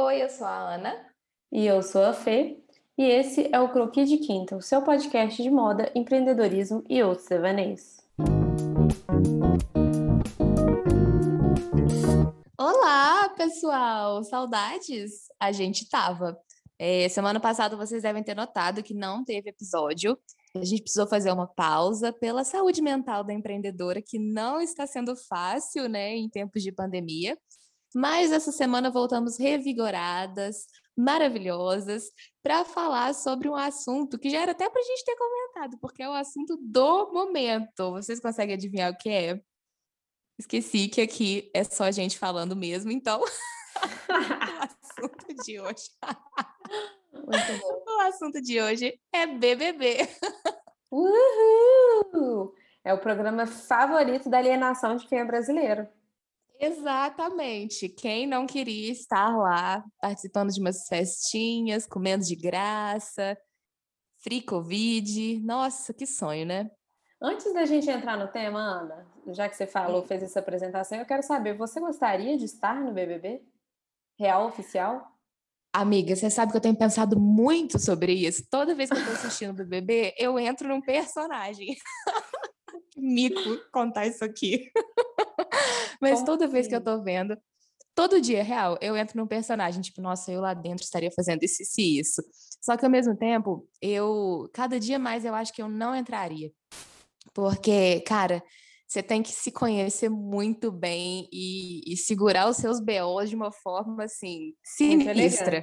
Oi, eu sou a Ana. E eu sou a Fê. E esse é o Croquis de Quinta, o seu podcast de moda, empreendedorismo e outros devaneios. Olá, pessoal! Saudades? A gente tava. É, semana passada vocês devem ter notado que não teve episódio. A gente precisou fazer uma pausa pela saúde mental da empreendedora, que não está sendo fácil, né, em tempos de pandemia. Mas essa semana voltamos revigoradas, maravilhosas, para falar sobre um assunto que já era até para a gente ter comentado, porque é o assunto do momento. Vocês conseguem adivinhar o que é? Esqueci que aqui é só a gente falando mesmo, então. o assunto de hoje. o assunto de hoje é BBB. Uhul! É o programa favorito da alienação de quem é brasileiro. Exatamente. Quem não queria estar lá participando de umas festinhas, comendo de graça, free Covid. Nossa, que sonho, né? Antes da gente entrar no tema, Ana, já que você falou, fez essa apresentação, eu quero saber, você gostaria de estar no BBB? Real oficial? Amiga, você sabe que eu tenho pensado muito sobre isso. Toda vez que eu tô assistindo o BBB, eu entro num personagem. Mico contar isso aqui. Mas toda vez que eu tô vendo, todo dia, real, eu entro num personagem, tipo, nossa, eu lá dentro estaria fazendo isso, isso e isso. Só que ao mesmo tempo, eu, cada dia mais eu acho que eu não entraria. Porque, cara, você tem que se conhecer muito bem e, e segurar os seus BOs de uma forma, assim, sinistra.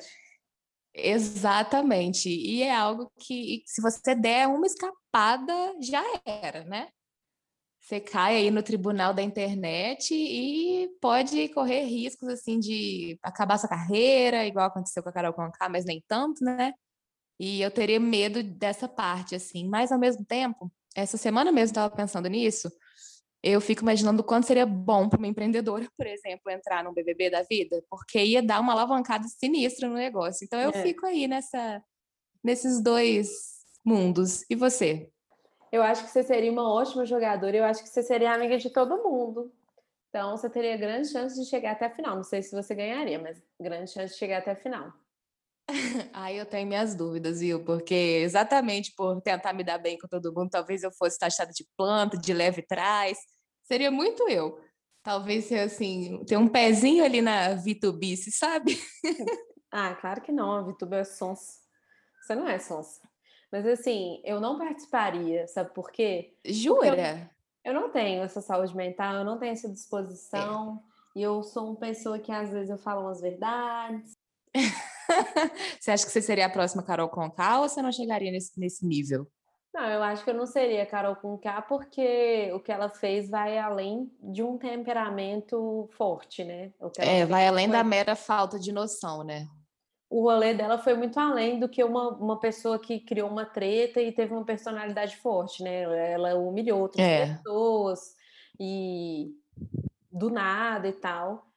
Exatamente. E é algo que, se você der uma escapada, já era, né? Você cai aí no tribunal da internet e pode correr riscos assim de acabar sua carreira, igual aconteceu com a Carol Conká, mas nem tanto, né? E eu teria medo dessa parte, assim. Mas ao mesmo tempo, essa semana mesmo estava pensando nisso. Eu fico imaginando o quanto seria bom para uma empreendedora, por exemplo, entrar num BBB da vida, porque ia dar uma alavancada sinistra no negócio. Então eu é. fico aí nessa, nesses dois mundos. E você? Eu acho que você seria uma ótima jogadora, eu acho que você seria amiga de todo mundo. Então, você teria grande chance de chegar até a final. Não sei se você ganharia, mas grande chance de chegar até a final. Aí eu tenho minhas dúvidas, viu? Porque exatamente por tentar me dar bem com todo mundo, talvez eu fosse taxada de planta, de leve trás. Seria muito eu. Talvez ser assim, ter um pezinho ali na Vitubice, sabe? ah, claro que não. A Vituba é sons. Você não é sons. Mas assim, eu não participaria, sabe por quê? Jura? Eu, eu, não tenho essa saúde mental, eu não tenho essa disposição. É. E eu sou uma pessoa que às vezes eu falo umas verdades. você acha que você seria a próxima Carol Conká ou você não chegaria nesse, nesse nível? Não, eu acho que eu não seria Carol Conká porque o que ela fez vai além de um temperamento forte, né? é, vai além foi... da mera falta de noção, né? O rolê dela foi muito além do que uma, uma pessoa que criou uma treta e teve uma personalidade forte, né? Ela humilhou outras é. pessoas e do nada e tal.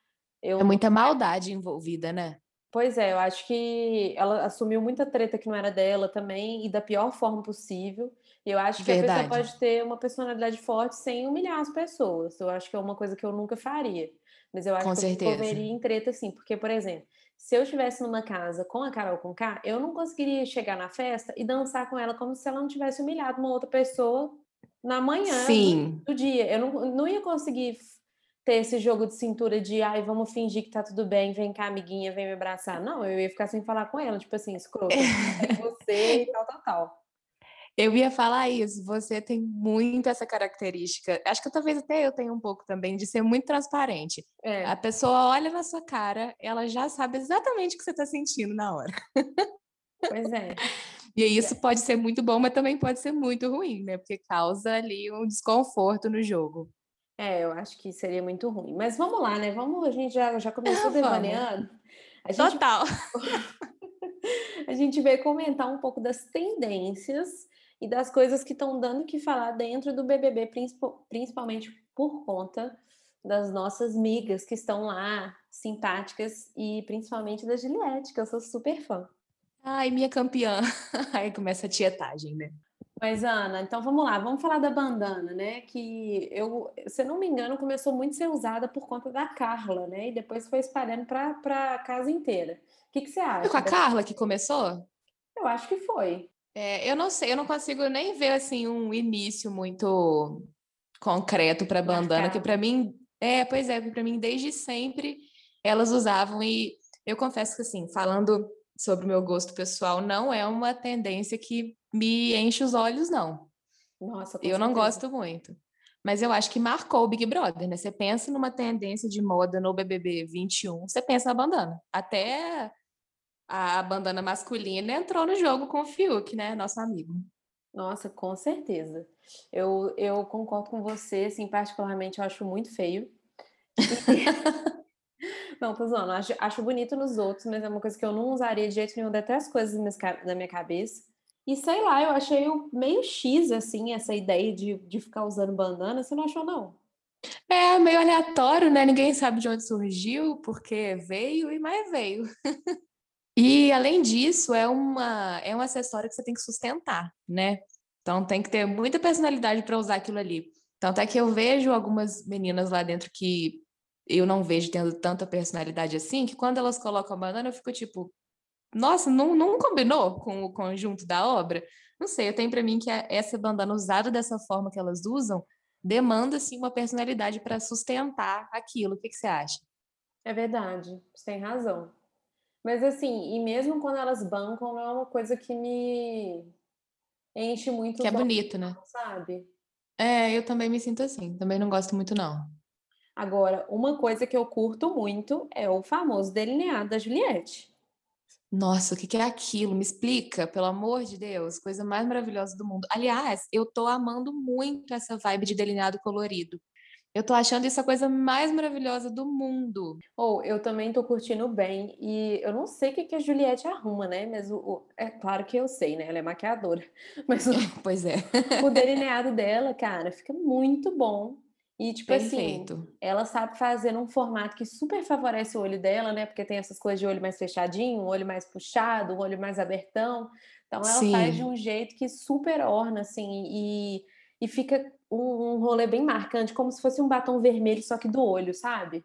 Eu... É muita maldade envolvida, né? Pois é, eu acho que ela assumiu muita treta que não era dela também e da pior forma possível. E eu acho que Verdade. a pessoa pode ter uma personalidade forte sem humilhar as pessoas. Eu acho que é uma coisa que eu nunca faria. Mas eu acho Com que certeza. eu envolveria em treta, sim. Porque, por exemplo, se eu estivesse numa casa com a Carol com K, eu não conseguiria chegar na festa e dançar com ela como se ela não tivesse humilhado uma outra pessoa na manhã Sim. do dia. Eu não, não ia conseguir ter esse jogo de cintura de ai, vamos fingir que tá tudo bem, vem cá, amiguinha, vem me abraçar. Não, eu ia ficar sem falar com ela, tipo assim, escroto, é você e tal, tal, tal. Eu ia falar isso, você tem muito essa característica. Acho que talvez até eu tenha um pouco também de ser muito transparente. É. A pessoa olha na sua cara, ela já sabe exatamente o que você está sentindo na hora. Pois é. E isso é. pode ser muito bom, mas também pode ser muito ruim, né? Porque causa ali um desconforto no jogo. É, eu acho que seria muito ruim. Mas vamos lá, né? Vamos, a gente já, já começou devaneando. Total. a gente veio comentar um pouco das tendências e das coisas que estão dando que falar dentro do BBB, principalmente por conta das nossas migas que estão lá, simpáticas, e principalmente da Juliette, que eu sou super fã. Ai, minha campeã. Aí começa a tietagem, né? Mas, Ana, então vamos lá, vamos falar da bandana, né? Que eu, se não me engano, começou muito a ser usada por conta da Carla, né? E depois foi espalhando para a casa inteira. O que, que você acha? Foi com a Carla que começou? Eu acho que foi. É, eu não sei, eu não consigo nem ver assim um início muito concreto para bandana, que para mim, é, pois é, para mim desde sempre elas usavam e eu confesso que assim, falando sobre o meu gosto pessoal, não é uma tendência que me enche os olhos, não. Nossa, eu não gosto muito. Mas eu acho que marcou o Big Brother, né? Você pensa numa tendência de moda no BBB 21, você pensa na bandana. Até a bandana masculina entrou no jogo com o Fiuk, né? Nosso amigo. Nossa, com certeza. Eu, eu concordo com você, assim, particularmente eu acho muito feio. não, tô zoando. Acho, acho bonito nos outros, mas é uma coisa que eu não usaria de jeito nenhum, até as coisas na minha cabeça. E sei lá, eu achei meio X, assim, essa ideia de, de ficar usando bandana. Você não achou, não? É meio aleatório, né? Ninguém sabe de onde surgiu, porque veio e mais veio. e além disso, é, uma, é um acessório que você tem que sustentar, né? Então tem que ter muita personalidade para usar aquilo ali. Tanto é que eu vejo algumas meninas lá dentro que eu não vejo tendo tanta personalidade assim, que quando elas colocam a bandana, eu fico tipo, nossa, não, não combinou com o conjunto da obra? Não sei, eu tenho para mim que essa bandana usada dessa forma que elas usam demanda sim uma personalidade para sustentar aquilo. O que, que você acha? É verdade, você tem razão. Mas assim, e mesmo quando elas bancam, não é uma coisa que me enche muito. Que é bonito, né? Sabe? É, eu também me sinto assim. Também não gosto muito, não. Agora, uma coisa que eu curto muito é o famoso delineado da Juliette. Nossa, o que é aquilo? Me explica, pelo amor de Deus, coisa mais maravilhosa do mundo. Aliás, eu tô amando muito essa vibe de delineado colorido. Eu tô achando isso a coisa mais maravilhosa do mundo. Ou oh, eu também tô curtindo bem. E eu não sei o que, que a Juliette arruma, né? Mas o, o, é claro que eu sei, né? Ela é maquiadora. Mas o, pois é. o delineado dela, cara, fica muito bom. E, tipo assim, Perfeito. assim, ela sabe fazer num formato que super favorece o olho dela, né? Porque tem essas coisas de olho mais fechadinho, olho mais puxado, olho mais abertão. Então, ela Sim. faz de um jeito que super orna, assim, e, e fica um, um rolê bem marcante, como se fosse um batom vermelho, só que do olho, sabe?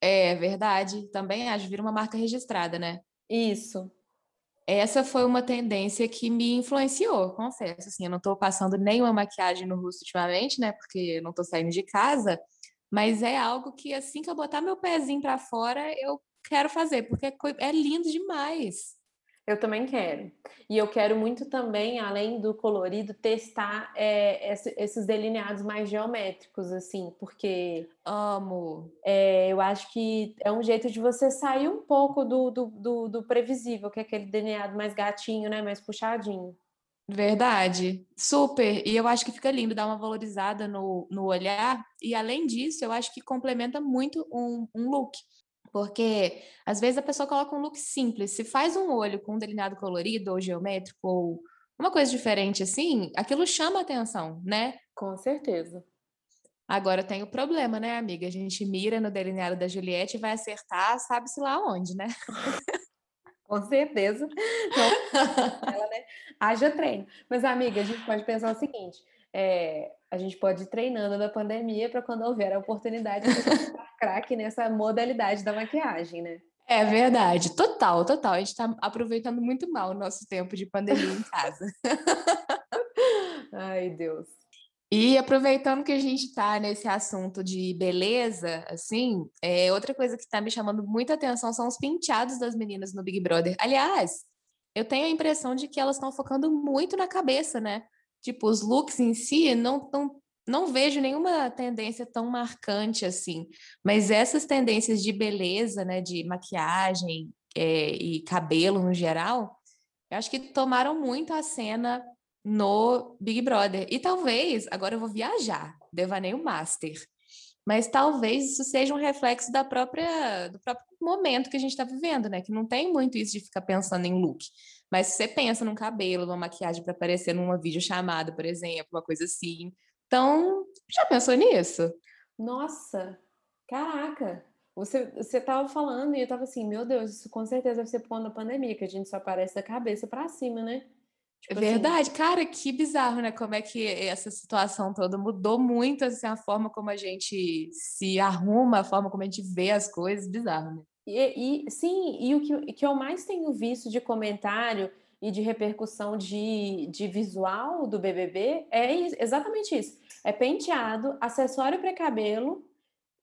É verdade. Também acho, vira uma marca registrada, né? Isso essa foi uma tendência que me influenciou, confesso. Assim, eu não estou passando nenhuma maquiagem no rosto ultimamente, né? Porque eu não estou saindo de casa, mas é algo que assim que eu botar meu pezinho para fora, eu quero fazer, porque é, é lindo demais. Eu também quero. E eu quero muito também, além do colorido, testar é, esses delineados mais geométricos, assim, porque. Amo! É, eu acho que é um jeito de você sair um pouco do, do, do, do previsível, que é aquele delineado mais gatinho, né? Mais puxadinho. Verdade, super. E eu acho que fica lindo, dá uma valorizada no, no olhar. E além disso, eu acho que complementa muito um, um look. Porque às vezes a pessoa coloca um look simples, se faz um olho com um delineado colorido ou geométrico ou uma coisa diferente assim, aquilo chama atenção, né? Com certeza. Agora tem o problema, né, amiga? A gente mira no delineado da Juliette e vai acertar, sabe-se lá onde, né? Com certeza. Não, ela, né? Haja treino. Mas, amiga, a gente pode pensar o seguinte: é, a gente pode ir treinando na pandemia para quando houver a oportunidade de craque nessa modalidade da maquiagem, né? É verdade, total, total. A gente está aproveitando muito mal o nosso tempo de pandemia em casa. Ai, Deus. E aproveitando que a gente está nesse assunto de beleza, assim, é, outra coisa que está me chamando muita atenção são os penteados das meninas no Big Brother. Aliás, eu tenho a impressão de que elas estão focando muito na cabeça, né? Tipo, os looks em si, não, não, não vejo nenhuma tendência tão marcante assim. Mas essas tendências de beleza, né, de maquiagem é, e cabelo no geral, eu acho que tomaram muito a cena no Big Brother. E talvez, agora eu vou viajar, devaneio master. Mas talvez isso seja um reflexo da própria, do próprio momento que a gente está vivendo, né? Que não tem muito isso de ficar pensando em look. Mas se você pensa num cabelo, numa maquiagem para aparecer numa videochamada, por exemplo, uma coisa assim. Então, já pensou nisso? Nossa, caraca! Você, você tava falando e eu tava assim, meu Deus, isso com certeza deve ser por conta da pandemia, que a gente só aparece da cabeça para cima, né? Tipo assim Verdade, assim. cara, que bizarro, né? Como é que essa situação toda mudou muito assim, a forma como a gente se arruma, a forma como a gente vê as coisas, bizarro, né? E, e sim, e o que, que eu mais tenho visto de comentário e de repercussão de, de visual do BBB é exatamente isso. É penteado, acessório para cabelo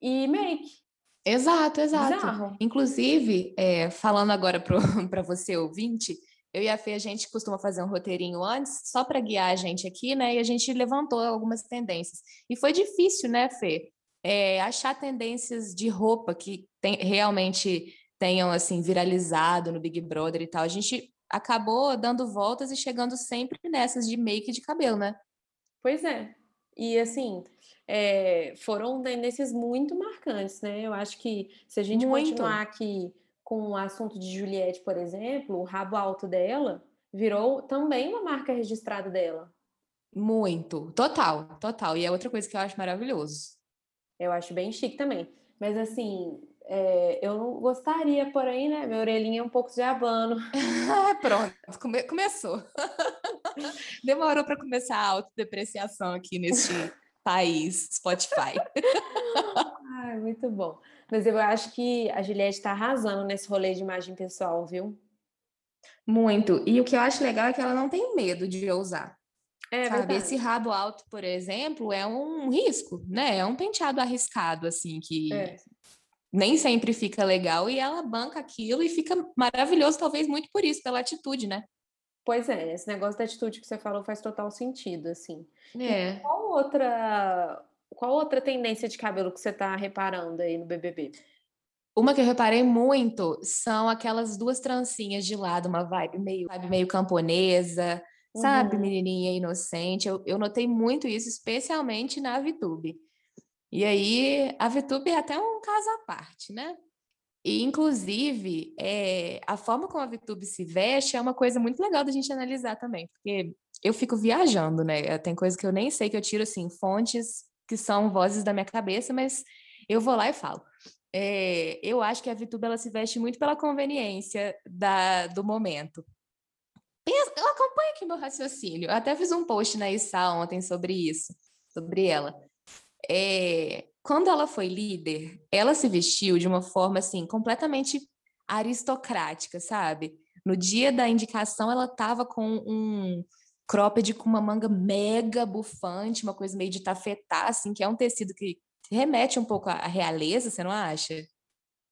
e make. Exato, exato. Bizarro. Inclusive, é, falando agora para você ouvinte, eu e a Fê, a gente costuma fazer um roteirinho antes, só para guiar a gente aqui, né? E a gente levantou algumas tendências. E foi difícil, né, Fê? É, achar tendências de roupa que tem, realmente tenham, assim, viralizado no Big Brother e tal. A gente acabou dando voltas e chegando sempre nessas de make de cabelo, né? Pois é. E, assim, é, foram tendências muito marcantes, né? Eu acho que se a gente muito. continuar aqui com o assunto de Juliette, por exemplo, o rabo alto dela virou também uma marca registrada dela. Muito, total, total. E é outra coisa que eu acho maravilhoso. Eu acho bem chique também. Mas assim, é, eu não gostaria, porém, né? Minha orelhinha é um pouco de abano. Pronto, come começou. Demorou para começar a autodepreciação aqui neste país, Spotify. Ai, muito bom. Mas eu acho que a Juliette está arrasando nesse rolê de imagem pessoal, viu? Muito. E o que eu acho legal é que ela não tem medo de ousar. É sabe? Esse rabo alto, por exemplo, é um risco, né? É um penteado arriscado, assim, que é. Nem sempre fica legal e ela banca aquilo e fica maravilhoso, talvez muito por isso, pela atitude, né? Pois é, esse negócio da atitude que você falou faz total sentido, assim. É. E qual outra qual outra tendência de cabelo que você está reparando aí no BBB? Uma que eu reparei muito são aquelas duas trancinhas de lado, uma vibe meio, vibe meio camponesa, uhum. sabe, menininha inocente. Eu, eu notei muito isso, especialmente na VTube. E aí, a VTube é até um caso à parte, né? E, inclusive, é, a forma como a VTube se veste é uma coisa muito legal da gente analisar também, porque eu fico viajando, né? Tem coisa que eu nem sei, que eu tiro, assim, fontes que são vozes da minha cabeça, mas eu vou lá e falo. É, eu acho que a VTube ela se veste muito pela conveniência da, do momento. Pensa, eu acompanho aqui meu raciocínio. Eu até fiz um post na ISA ontem sobre isso, sobre ela. É, quando ela foi líder, ela se vestiu de uma forma assim completamente aristocrática, sabe? No dia da indicação, ela estava com um, cropped com uma manga mega bufante, uma coisa meio de tafetá, assim, que é um tecido que remete um pouco à realeza, você não acha?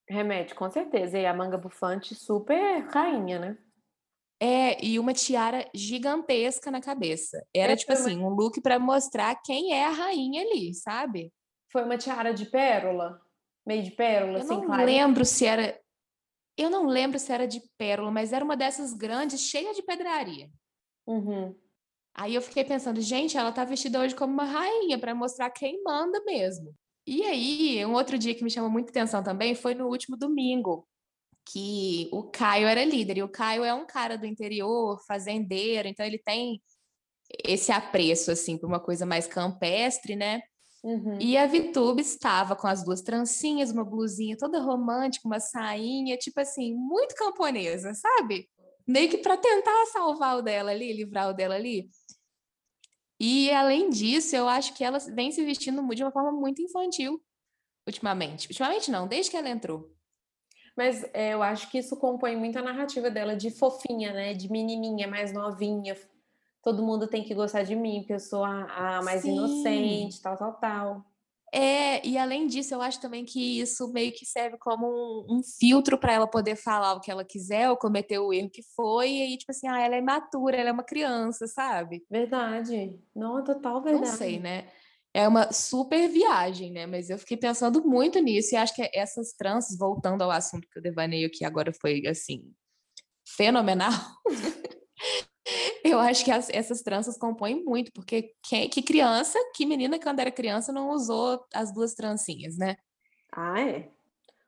Remete, com certeza. E a manga bufante super rainha, né? É, e uma tiara gigantesca na cabeça. Era, é, tipo assim, uma... um look para mostrar quem é a rainha ali, sabe? Foi uma tiara de pérola? Meio de pérola, Eu assim, não lembro se era... Eu não lembro se era de pérola, mas era uma dessas grandes, cheia de pedraria. Uhum. Aí eu fiquei pensando, gente, ela tá vestida hoje como uma rainha para mostrar quem manda mesmo. E aí, um outro dia que me chamou muita atenção também foi no último domingo, que o Caio era líder. E o Caio é um cara do interior, fazendeiro, então ele tem esse apreço, assim, por uma coisa mais campestre, né? Uhum. E a Vitube estava com as duas trancinhas, uma blusinha toda romântica, uma sainha, tipo assim, muito camponesa, sabe? Meio que para tentar salvar o dela ali, livrar o dela ali. E além disso, eu acho que ela vem se vestindo de uma forma muito infantil ultimamente. Ultimamente não, desde que ela entrou. Mas é, eu acho que isso compõe muito a narrativa dela de fofinha, né? De menininha, mais novinha. Todo mundo tem que gostar de mim, porque eu sou a, a mais Sim. inocente, tal, tal, tal. É, e além disso, eu acho também que isso meio que serve como um, um filtro para ela poder falar o que ela quiser ou cometer o erro que foi, e aí, tipo assim, ah, ela é imatura, ela é uma criança, sabe? Verdade. Não, total verdade. Não sei, né? É uma super viagem, né? Mas eu fiquei pensando muito nisso e acho que essas tranças, voltando ao assunto que eu devaneio que agora foi, assim, fenomenal. Eu acho que as, essas tranças compõem muito, porque que, que criança, que menina quando era criança não usou as duas trancinhas, né? Ah, é.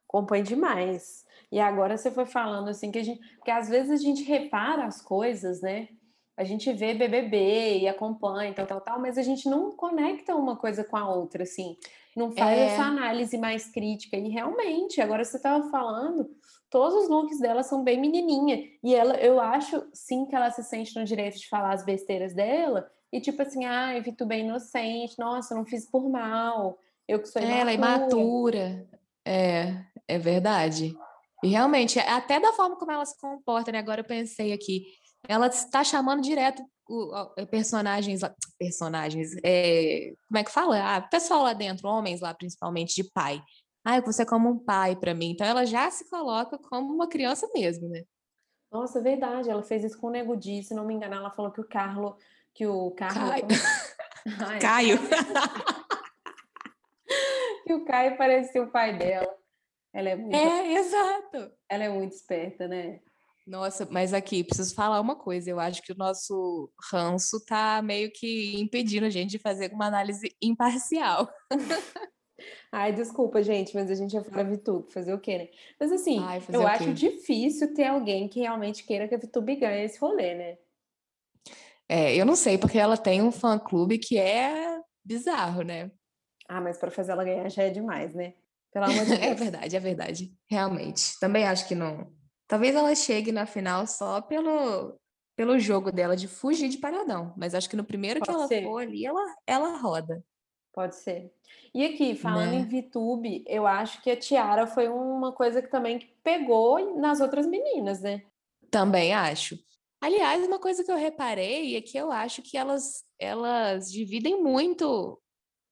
Compõe demais. E agora você foi falando assim que a gente. Porque às vezes a gente repara as coisas, né? A gente vê BBB e acompanha, tal, tal, tal, mas a gente não conecta uma coisa com a outra, assim. Não faz é... essa análise mais crítica. E realmente, agora você estava falando, todos os looks dela são bem menininha. E ela, eu acho sim que ela se sente no direito de falar as besteiras dela. E tipo assim, ah, bem inocente, nossa, não fiz por mal. Eu que sou imatura. Ela é imatura. É, é verdade. E realmente, até da forma como ela se comporta, né? Agora eu pensei aqui, ela está chamando direto o, o, personagens, personagens, é, como é que fala? Ah, pessoal lá dentro, homens lá principalmente, de pai. Ah, você é como um pai para mim. Então ela já se coloca como uma criança mesmo, né? Nossa, é verdade. Ela fez isso com o Nego Di, se não me engano, ela falou que o Carlo, que o Carlo. Caio. Ai, Caio. que o Caio parecia o pai dela. Ela é muito. É, exato. Ela é muito esperta, né? Nossa, mas aqui, preciso falar uma coisa. Eu acho que o nosso ranço tá meio que impedindo a gente de fazer uma análise imparcial. Ai, desculpa, gente, mas a gente é fora VTube, fazer o quê, né? Mas assim, Ai, eu acho difícil ter alguém que realmente queira que a VTube ganhe esse rolê, né? É, eu não sei, porque ela tem um fã-clube que é bizarro, né? Ah, mas para fazer ela ganhar já é demais, né? Pelo amor de é Deus. é verdade, é verdade. Realmente. Também acho que não. Talvez ela chegue na final só pelo, pelo jogo dela de fugir de paradão. Mas acho que no primeiro Pode que ela ser. for ali, ela, ela roda. Pode ser. E aqui, falando né? em VTube, eu acho que a Tiara foi uma coisa que também pegou nas outras meninas, né? Também acho. Aliás, uma coisa que eu reparei é que eu acho que elas, elas dividem muito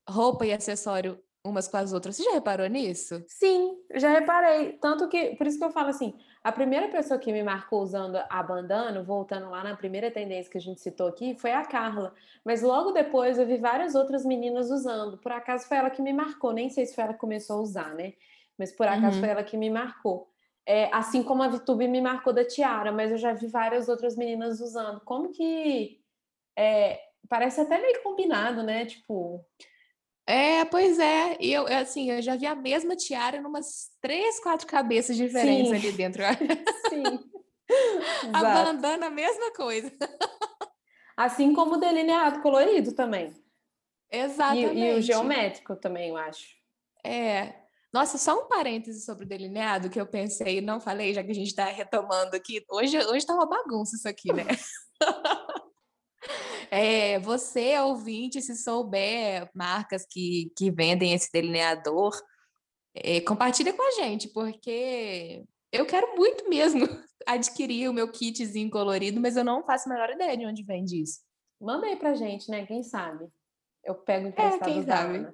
roupa e acessório umas com as outras. Você já reparou nisso? Sim, já reparei. Tanto que, por isso que eu falo assim, a primeira pessoa que me marcou usando a bandana, voltando lá na primeira tendência que a gente citou aqui, foi a Carla. Mas logo depois eu vi várias outras meninas usando. Por acaso foi ela que me marcou. Nem sei se foi ela que começou a usar, né? Mas por acaso uhum. foi ela que me marcou. É, assim como a Vitube me marcou da Tiara, mas eu já vi várias outras meninas usando. Como que. É, parece até meio combinado, né? Tipo. É, pois é. E eu, assim, eu já vi a mesma tiara em umas três, quatro cabeças diferentes Sim. ali dentro. Sim. a bandana, a mesma coisa. Assim como o delineado colorido também. Exatamente. E, e, o geométrico também, eu acho. É. Nossa, só um parêntese sobre o delineado que eu pensei e não falei, já que a gente está retomando aqui. Hoje, hoje tá uma bagunça isso aqui, né? É, você, ouvinte, se souber marcas que, que vendem esse delineador, é, compartilha com a gente, porque eu quero muito mesmo adquirir o meu kitzinho colorido, mas eu não faço a menor ideia de onde vende isso. Manda aí pra gente, né? Quem sabe? Eu pego emprestado é, quem sabe.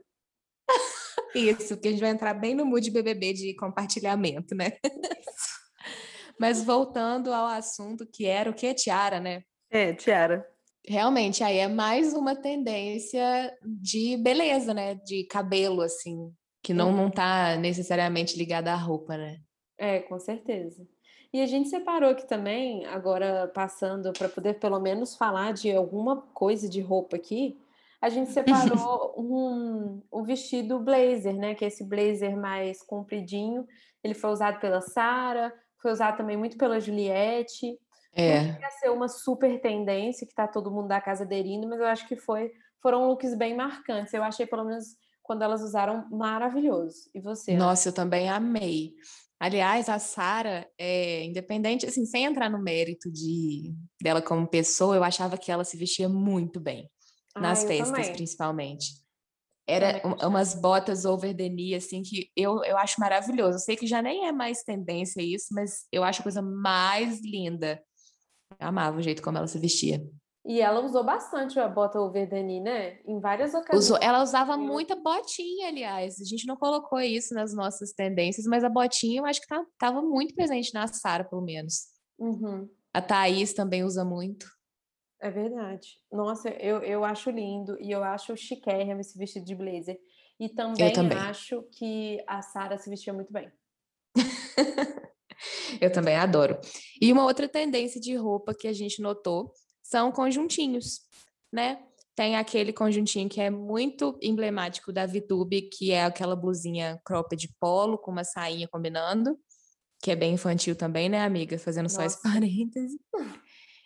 Isso, que a gente vai entrar bem no mood BBB de compartilhamento, né? Mas voltando ao assunto que era o que é tiara, né? É, tiara. Realmente, aí é mais uma tendência de beleza, né? De cabelo, assim, que não, não tá necessariamente ligada à roupa, né? É, com certeza. E a gente separou aqui também, agora passando para poder pelo menos falar de alguma coisa de roupa aqui, a gente separou um, um vestido blazer, né? Que é esse blazer mais compridinho. Ele foi usado pela Sara, foi usado também muito pela Juliette. É. Não ia ser uma super tendência que tá todo mundo da casa aderindo, mas eu acho que foi, foram looks bem marcantes. Eu achei, pelo menos, quando elas usaram, maravilhoso. E você? Nossa, eu também amei. Aliás, a Sara, é, independente, assim, sem entrar no mérito de dela como pessoa, eu achava que ela se vestia muito bem nas festas, também. principalmente. Era umas botas over the knee, assim, que eu, eu acho maravilhoso. Eu sei que já nem é mais tendência isso, mas eu acho a coisa mais linda. Eu amava o jeito como ela se vestia. E ela usou bastante a bota overdani, né? Em várias ocasiões. Usou. Ela usava muita botinha, aliás. A gente não colocou isso nas nossas tendências, mas a botinha eu acho que estava tá, muito presente na Sara, pelo menos. Uhum. A Thaís também usa muito. É verdade. Nossa, eu, eu acho lindo e eu acho chiquérrimo esse vestido de blazer. E também, também. acho que a Sara se vestia muito bem. Eu também adoro. E uma outra tendência de roupa que a gente notou são conjuntinhos, né? Tem aquele conjuntinho que é muito emblemático da VTube, que é aquela blusinha cropped de polo com uma sainha combinando, que é bem infantil também, né, amiga? Fazendo Nossa. só esse parêntese.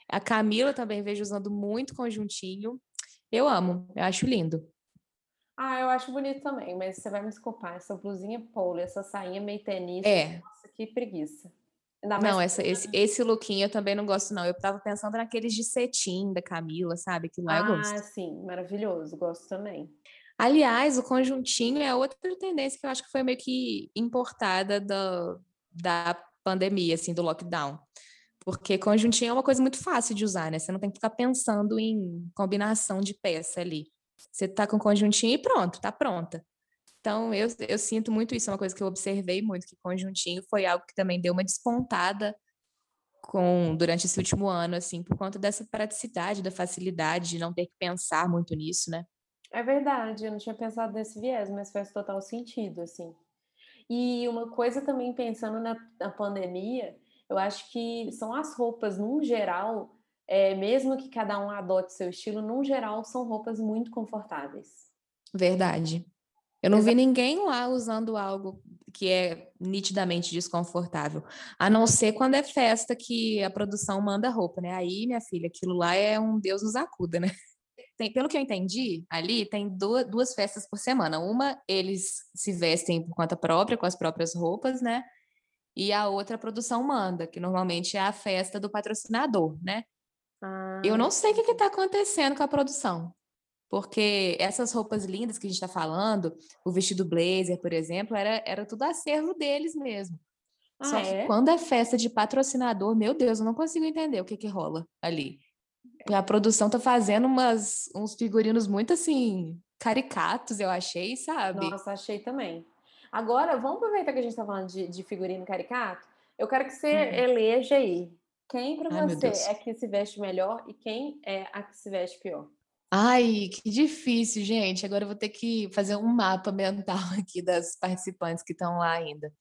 A Camila também vejo usando muito conjuntinho. Eu amo, eu acho lindo. Ah, eu acho bonito também, mas você vai me desculpar, essa blusinha polo, essa sainha meio tenista. É. Nossa, que preguiça. Não, essa, esse, esse lookinho eu também não gosto, não. Eu tava pensando naqueles de cetim da Camila, sabe? Que lá ah, eu gosto. Ah, sim, maravilhoso, gosto também. Aliás, o conjuntinho é outra tendência que eu acho que foi meio que importada do, da pandemia, assim, do lockdown. Porque conjuntinho é uma coisa muito fácil de usar, né? Você não tem que ficar pensando em combinação de peça ali. Você tá com conjuntinho e pronto, tá pronta. Então, eu, eu sinto muito isso, é uma coisa que eu observei muito, que conjuntinho foi algo que também deu uma despontada com durante esse último ano, assim, por conta dessa praticidade, da facilidade de não ter que pensar muito nisso, né? É verdade, eu não tinha pensado nesse viés, mas faz total sentido, assim. E uma coisa também pensando na, na pandemia, eu acho que são as roupas, num geral, é, mesmo que cada um adote seu estilo, num geral, são roupas muito confortáveis. Verdade. Eu não vi ninguém lá usando algo que é nitidamente desconfortável, a não ser quando é festa que a produção manda roupa, né? Aí, minha filha, aquilo lá é um Deus nos acuda, né? Tem, pelo que eu entendi, ali tem duas, duas festas por semana. Uma, eles se vestem por conta própria, com as próprias roupas, né? E a outra a produção manda, que normalmente é a festa do patrocinador, né? Ah, eu não sei o que está acontecendo com a produção. Porque essas roupas lindas que a gente está falando, o vestido blazer, por exemplo, era, era tudo acervo deles mesmo. Ah, Só é? que quando é festa de patrocinador, meu Deus, eu não consigo entender o que, que rola ali. A produção tá fazendo umas, uns figurinos muito assim, caricatos, eu achei, sabe? Nossa, achei também. Agora, vamos aproveitar que a gente tá falando de, de figurino caricato. Eu quero que você hum. eleja aí. Quem para você é que se veste melhor e quem é a que se veste pior? Ai, que difícil, gente. Agora eu vou ter que fazer um mapa mental aqui das participantes que estão lá ainda.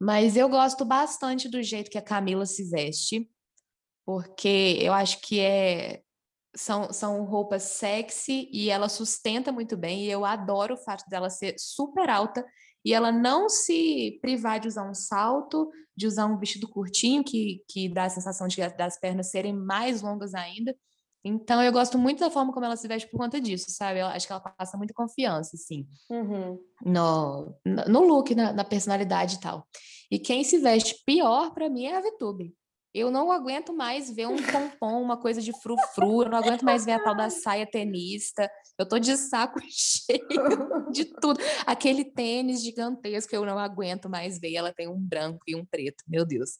Mas eu gosto bastante do jeito que a Camila se veste, porque eu acho que é são, são roupas sexy e ela sustenta muito bem. E eu adoro o fato dela ser super alta e ela não se privar de usar um salto, de usar um vestido curtinho, que, que dá a sensação de das pernas serem mais longas ainda. Então, eu gosto muito da forma como ela se veste por conta disso, sabe? Eu acho que ela passa muita confiança, assim, uhum. no, no look, na, na, personalidade e tal. E quem se veste pior, para mim, é a Vitube. Eu não aguento mais ver um pompom, uma coisa de frufru, eu não aguento mais ver a tal da saia tenista. Eu tô de saco cheio de tudo. Aquele tênis gigantesco eu não aguento mais ver. Ela tem um branco e um preto, meu Deus.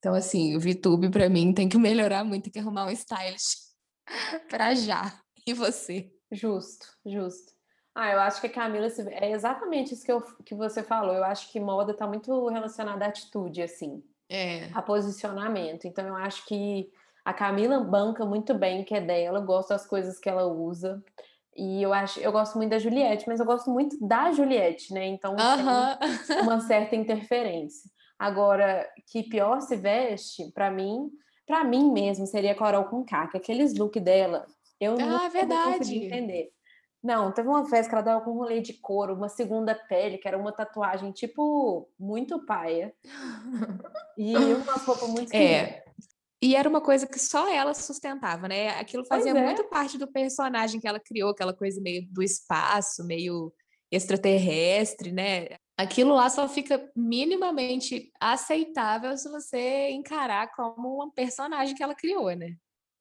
Então, assim, o VTube para mim tem que melhorar muito, tem que arrumar um stylist para já. E você? Justo, justo. Ah, eu acho que a Camila é exatamente isso que, eu, que você falou. Eu acho que moda está muito relacionada à atitude, assim. É. A posicionamento. Então eu acho que a Camila banca muito bem o que é dela, eu gosto das coisas que ela usa. E eu acho, eu gosto muito da Juliette, mas eu gosto muito da Juliette, né? Então uh -huh. uma certa interferência. Agora, que pior se veste, para mim, para mim mesmo, seria Coral com K, que aqueles look dela, eu ah, não verdade. consegui entender. Não, teve uma festa que ela dava com um rolê de couro, uma segunda pele, que era uma tatuagem, tipo, muito paia. E uma roupa muito É. E era uma coisa que só ela sustentava, né? Aquilo fazia é. muito parte do personagem que ela criou, aquela coisa meio do espaço, meio extraterrestre, né? Aquilo lá só fica minimamente aceitável se você encarar como um personagem que ela criou, né?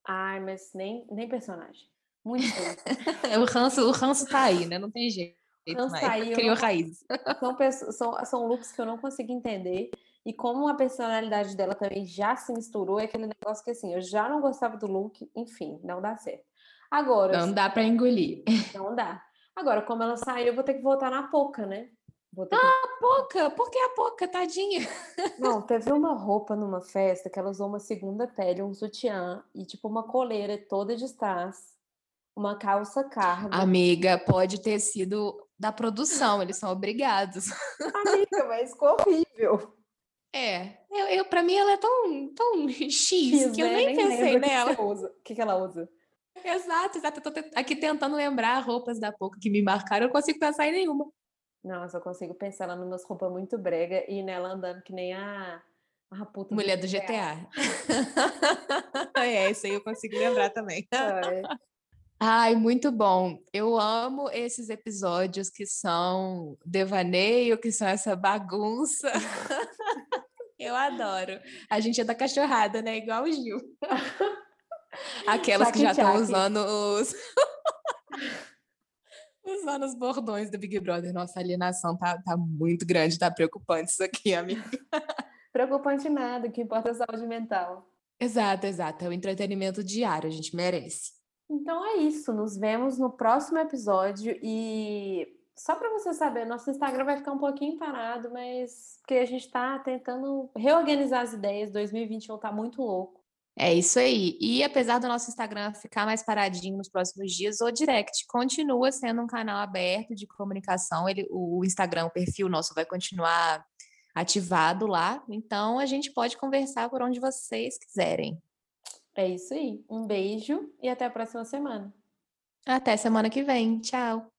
Ai, mas nem, nem personagem. Muito o, ranço, o ranço tá aí, né? Não tem jeito. Ranço tá aí, Criou não... raízes. São, são, são looks que eu não consigo entender. E como a personalidade dela também já se misturou, é aquele negócio que assim, eu já não gostava do look, enfim, não dá certo. Agora. Não dá para engolir. Não dá. Agora, como ela saiu, eu vou ter que voltar na Poca, né? Vou ter ah, que... Poca! Por que a Poca, tadinha? Não, teve uma roupa numa festa que ela usou uma segunda pele, um sutiã e tipo uma coleira toda de strass, uma calça carga. Amiga, pode ter sido da produção, eles são obrigados. Amiga, mas ficou horrível. É, eu, eu para mim ela é tão, tão X, X que eu né? nem, nem pensei nela. O que, que ela usa? Exato, exato. Eu tô aqui tentando lembrar roupas da Poca que me marcaram, eu não consigo pensar em nenhuma. Não, eu só consigo pensar ela numas roupas muito brega e nela andando que nem a, a puta Mulher do GTA. é, isso aí eu consigo lembrar também. É. Ai, muito bom. Eu amo esses episódios que são devaneio, que são essa bagunça. Eu adoro. A gente é da cachorrada, né? Igual o Gil. Aquelas que já estão usando os. Usando os bordões do Big Brother. Nossa, alienação tá, tá muito grande, tá preocupante isso aqui, amiga. Preocupante nada, o que importa é a saúde mental. Exato, exato. É o entretenimento diário, a gente merece. Então é isso. Nos vemos no próximo episódio e só para você saber, nosso Instagram vai ficar um pouquinho parado, mas porque a gente está tentando reorganizar as ideias. 2021 tá muito louco. É isso aí. E apesar do nosso Instagram ficar mais paradinho nos próximos dias, o Direct continua sendo um canal aberto de comunicação. Ele, o Instagram, o perfil nosso vai continuar ativado lá. Então a gente pode conversar por onde vocês quiserem. É isso aí. Um beijo e até a próxima semana. Até semana que vem. Tchau.